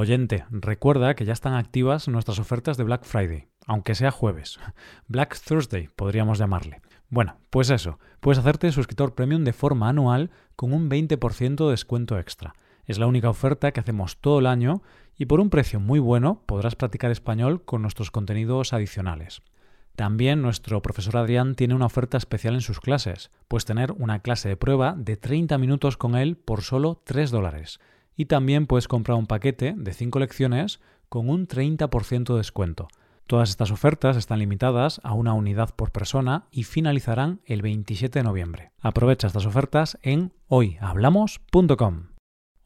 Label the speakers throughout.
Speaker 1: Oyente, recuerda que ya están activas nuestras ofertas de Black Friday, aunque sea jueves. Black Thursday podríamos llamarle. Bueno, pues eso, puedes hacerte suscriptor premium de forma anual con un 20% de descuento extra. Es la única oferta que hacemos todo el año y por un precio muy bueno podrás practicar español con nuestros contenidos adicionales. También nuestro profesor Adrián tiene una oferta especial en sus clases. Puedes tener una clase de prueba de 30 minutos con él por solo 3 dólares. Y también puedes comprar un paquete de 5 lecciones con un 30% de descuento. Todas estas ofertas están limitadas a una unidad por persona y finalizarán el 27 de noviembre. Aprovecha estas ofertas en hoyhablamos.com.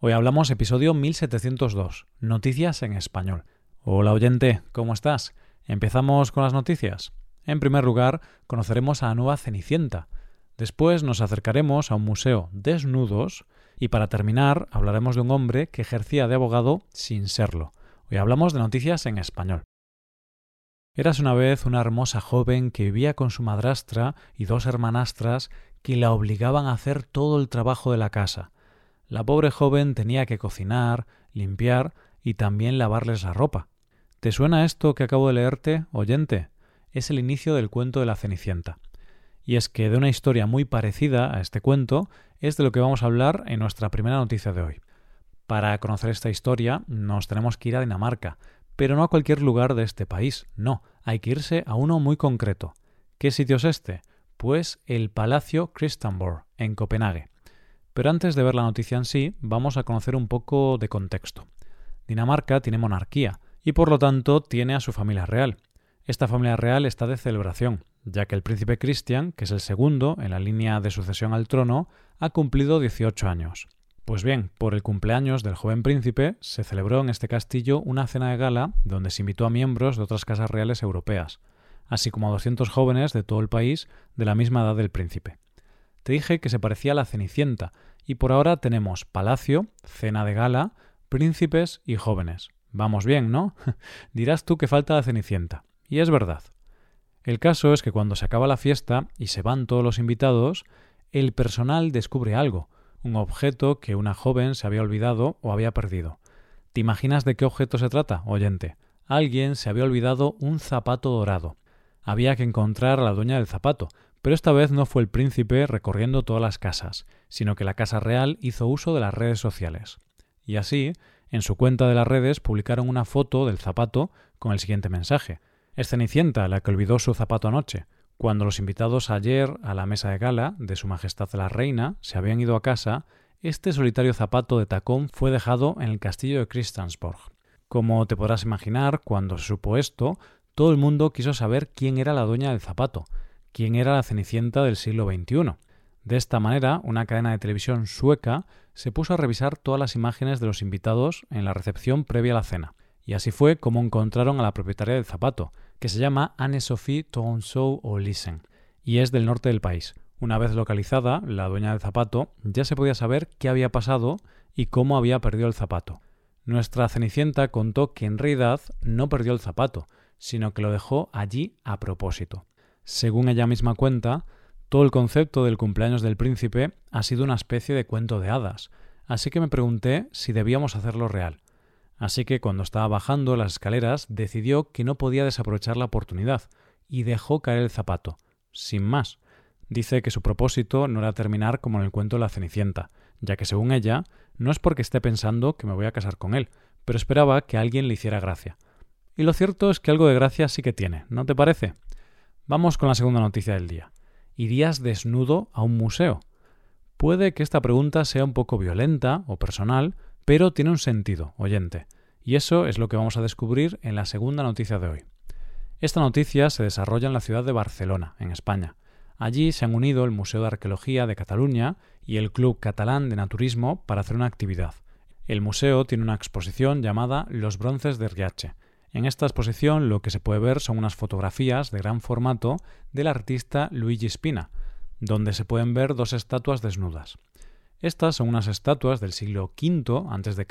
Speaker 1: Hoy hablamos episodio 1702, Noticias en español. Hola oyente, ¿cómo estás? ¿Empezamos con las noticias? En primer lugar, conoceremos a nueva Cenicienta. Después nos acercaremos a un museo desnudos y para terminar hablaremos de un hombre que ejercía de abogado sin serlo. Hoy hablamos de noticias en español. Eras una vez una hermosa joven que vivía con su madrastra y dos hermanastras que la obligaban a hacer todo el trabajo de la casa. La pobre joven tenía que cocinar, limpiar y también lavarles la ropa. ¿Te suena esto que acabo de leerte, oyente? es el inicio del cuento de la Cenicienta. Y es que de una historia muy parecida a este cuento es de lo que vamos a hablar en nuestra primera noticia de hoy. Para conocer esta historia nos tenemos que ir a Dinamarca, pero no a cualquier lugar de este país, no, hay que irse a uno muy concreto. ¿Qué sitio es este? Pues el Palacio Christianborg, en Copenhague. Pero antes de ver la noticia en sí, vamos a conocer un poco de contexto. Dinamarca tiene monarquía y por lo tanto tiene a su familia real, esta familia real está de celebración, ya que el príncipe Christian, que es el segundo en la línea de sucesión al trono, ha cumplido 18 años. Pues bien, por el cumpleaños del joven príncipe se celebró en este castillo una cena de gala donde se invitó a miembros de otras casas reales europeas, así como a 200 jóvenes de todo el país de la misma edad del príncipe. Te dije que se parecía a la Cenicienta, y por ahora tenemos palacio, cena de gala, príncipes y jóvenes. Vamos bien, ¿no? Dirás tú que falta la Cenicienta. Y es verdad. El caso es que cuando se acaba la fiesta y se van todos los invitados, el personal descubre algo, un objeto que una joven se había olvidado o había perdido. ¿Te imaginas de qué objeto se trata, oyente? Alguien se había olvidado un zapato dorado. Había que encontrar a la dueña del zapato, pero esta vez no fue el príncipe recorriendo todas las casas, sino que la Casa Real hizo uso de las redes sociales. Y así, en su cuenta de las redes publicaron una foto del zapato con el siguiente mensaje es Cenicienta la que olvidó su zapato anoche, cuando los invitados ayer a la mesa de gala de Su Majestad la Reina se habían ido a casa, este solitario zapato de tacón fue dejado en el castillo de Christiansborg. Como te podrás imaginar, cuando se supo esto, todo el mundo quiso saber quién era la dueña del zapato, quién era la Cenicienta del siglo XXI. De esta manera, una cadena de televisión sueca se puso a revisar todas las imágenes de los invitados en la recepción previa a la cena. Y así fue como encontraron a la propietaria del zapato, que se llama Anne-Sophie Tonsou Olisen, y es del norte del país. Una vez localizada, la dueña del zapato ya se podía saber qué había pasado y cómo había perdido el zapato. Nuestra Cenicienta contó que en realidad no perdió el zapato, sino que lo dejó allí a propósito. Según ella misma cuenta, todo el concepto del cumpleaños del príncipe ha sido una especie de cuento de hadas, así que me pregunté si debíamos hacerlo real. Así que cuando estaba bajando las escaleras decidió que no podía desaprovechar la oportunidad y dejó caer el zapato, sin más. Dice que su propósito no era terminar como en el cuento la Cenicienta, ya que según ella no es porque esté pensando que me voy a casar con él, pero esperaba que alguien le hiciera gracia. Y lo cierto es que algo de gracia sí que tiene, ¿no te parece? Vamos con la segunda noticia del día. ¿Irías desnudo a un museo? Puede que esta pregunta sea un poco violenta o personal, pero tiene un sentido, oyente, y eso es lo que vamos a descubrir en la segunda noticia de hoy. Esta noticia se desarrolla en la ciudad de Barcelona, en España. Allí se han unido el Museo de Arqueología de Cataluña y el Club Catalán de Naturismo para hacer una actividad. El museo tiene una exposición llamada Los bronces de Riache. En esta exposición lo que se puede ver son unas fotografías de gran formato del artista Luigi Spina, donde se pueden ver dos estatuas desnudas. Estas son unas estatuas del siglo V a.C.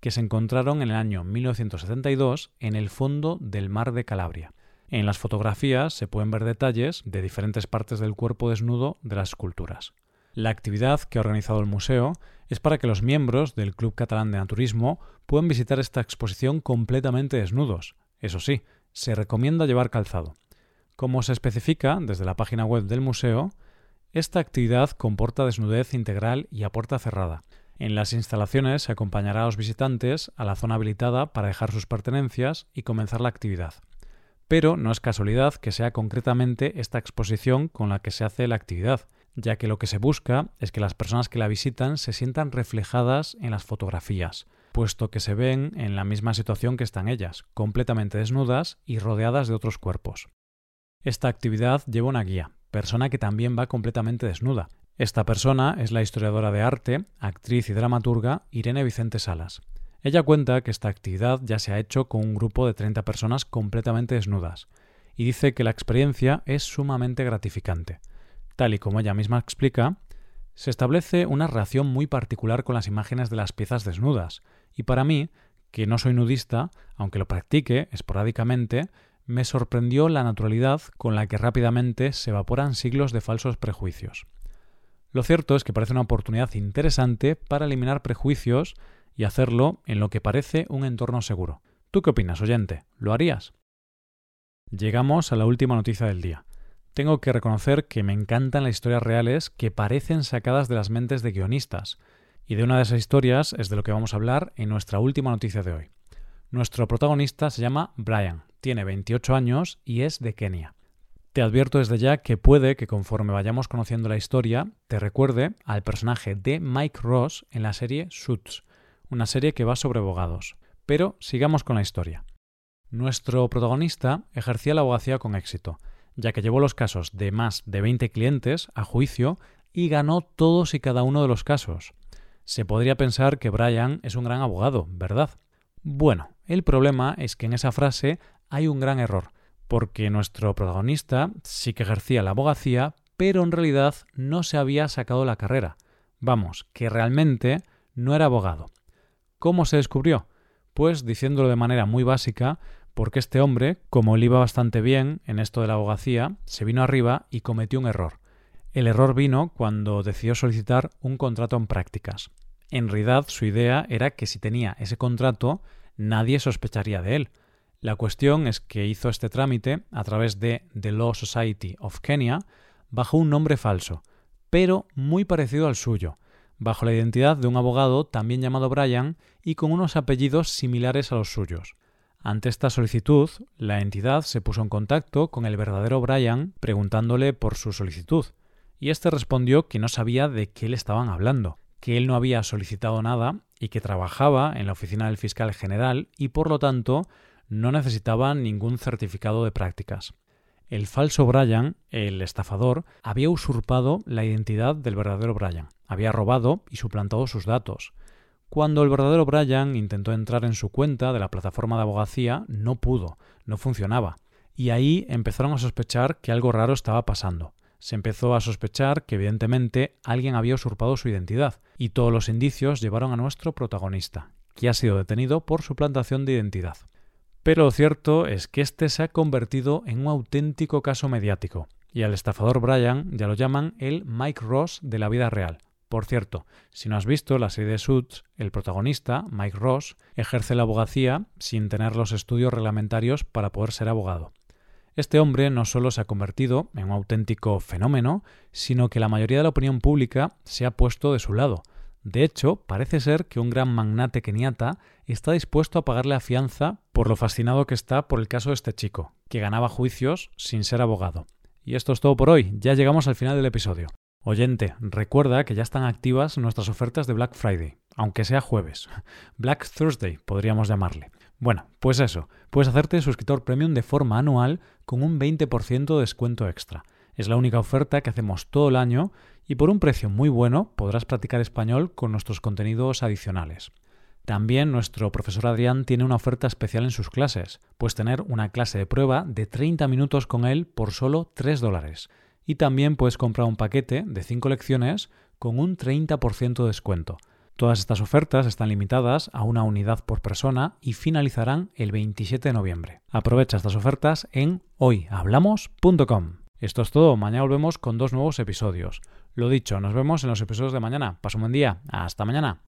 Speaker 1: que se encontraron en el año 1972 en el fondo del mar de Calabria. En las fotografías se pueden ver detalles de diferentes partes del cuerpo desnudo de las esculturas. La actividad que ha organizado el museo es para que los miembros del Club Catalán de Naturismo puedan visitar esta exposición completamente desnudos. Eso sí, se recomienda llevar calzado. Como se especifica desde la página web del museo, esta actividad comporta desnudez integral y a puerta cerrada. En las instalaciones se acompañará a los visitantes a la zona habilitada para dejar sus pertenencias y comenzar la actividad. Pero no es casualidad que sea concretamente esta exposición con la que se hace la actividad, ya que lo que se busca es que las personas que la visitan se sientan reflejadas en las fotografías, puesto que se ven en la misma situación que están ellas, completamente desnudas y rodeadas de otros cuerpos. Esta actividad lleva una guía, persona que también va completamente desnuda. Esta persona es la historiadora de arte, actriz y dramaturga Irene Vicente Salas. Ella cuenta que esta actividad ya se ha hecho con un grupo de 30 personas completamente desnudas, y dice que la experiencia es sumamente gratificante. Tal y como ella misma explica, se establece una relación muy particular con las imágenes de las piezas desnudas, y para mí, que no soy nudista, aunque lo practique esporádicamente, me sorprendió la naturalidad con la que rápidamente se evaporan siglos de falsos prejuicios. Lo cierto es que parece una oportunidad interesante para eliminar prejuicios y hacerlo en lo que parece un entorno seguro. ¿Tú qué opinas, oyente? ¿Lo harías? Llegamos a la última noticia del día. Tengo que reconocer que me encantan las historias reales que parecen sacadas de las mentes de guionistas, y de una de esas historias es de lo que vamos a hablar en nuestra última noticia de hoy. Nuestro protagonista se llama Brian, tiene 28 años y es de Kenia. Te advierto desde ya que puede que conforme vayamos conociendo la historia te recuerde al personaje de Mike Ross en la serie Suits, una serie que va sobre abogados. Pero sigamos con la historia. Nuestro protagonista ejercía la abogacía con éxito, ya que llevó los casos de más de 20 clientes a juicio y ganó todos y cada uno de los casos. Se podría pensar que Brian es un gran abogado, ¿verdad? Bueno, el problema es que en esa frase hay un gran error, porque nuestro protagonista sí que ejercía la abogacía, pero en realidad no se había sacado la carrera. Vamos, que realmente no era abogado. ¿Cómo se descubrió? Pues diciéndolo de manera muy básica, porque este hombre, como le iba bastante bien en esto de la abogacía, se vino arriba y cometió un error. El error vino cuando decidió solicitar un contrato en prácticas. En realidad su idea era que si tenía ese contrato nadie sospecharía de él, la cuestión es que hizo este trámite a través de The Law Society of Kenya bajo un nombre falso, pero muy parecido al suyo, bajo la identidad de un abogado también llamado Brian y con unos apellidos similares a los suyos. Ante esta solicitud, la entidad se puso en contacto con el verdadero Brian preguntándole por su solicitud, y éste respondió que no sabía de qué le estaban hablando, que él no había solicitado nada y que trabajaba en la oficina del fiscal general y por lo tanto no necesitaba ningún certificado de prácticas. El falso Brian, el estafador, había usurpado la identidad del verdadero Brian, había robado y suplantado sus datos. Cuando el verdadero Brian intentó entrar en su cuenta de la plataforma de abogacía, no pudo, no funcionaba. Y ahí empezaron a sospechar que algo raro estaba pasando. Se empezó a sospechar que evidentemente alguien había usurpado su identidad, y todos los indicios llevaron a nuestro protagonista, que ha sido detenido por suplantación de identidad. Pero lo cierto es que este se ha convertido en un auténtico caso mediático, y al estafador Brian ya lo llaman el Mike Ross de la vida real. Por cierto, si no has visto la serie de Suits, el protagonista, Mike Ross, ejerce la abogacía sin tener los estudios reglamentarios para poder ser abogado. Este hombre no solo se ha convertido en un auténtico fenómeno, sino que la mayoría de la opinión pública se ha puesto de su lado, de hecho, parece ser que un gran magnate keniata está dispuesto a pagarle a fianza por lo fascinado que está por el caso de este chico, que ganaba juicios sin ser abogado. Y esto es todo por hoy, ya llegamos al final del episodio. Oyente, recuerda que ya están activas nuestras ofertas de Black Friday, aunque sea jueves. Black Thursday podríamos llamarle. Bueno, pues eso, puedes hacerte suscriptor premium de forma anual con un 20% de descuento extra. Es la única oferta que hacemos todo el año y por un precio muy bueno podrás practicar español con nuestros contenidos adicionales. También nuestro profesor Adrián tiene una oferta especial en sus clases, pues tener una clase de prueba de 30 minutos con él por solo 3 dólares. Y también puedes comprar un paquete de 5 lecciones con un 30% de descuento. Todas estas ofertas están limitadas a una unidad por persona y finalizarán el 27 de noviembre. Aprovecha estas ofertas en hoyhablamos.com. Esto es todo, mañana volvemos con dos nuevos episodios. Lo dicho, nos vemos en los episodios de mañana. Paso un buen día. Hasta mañana.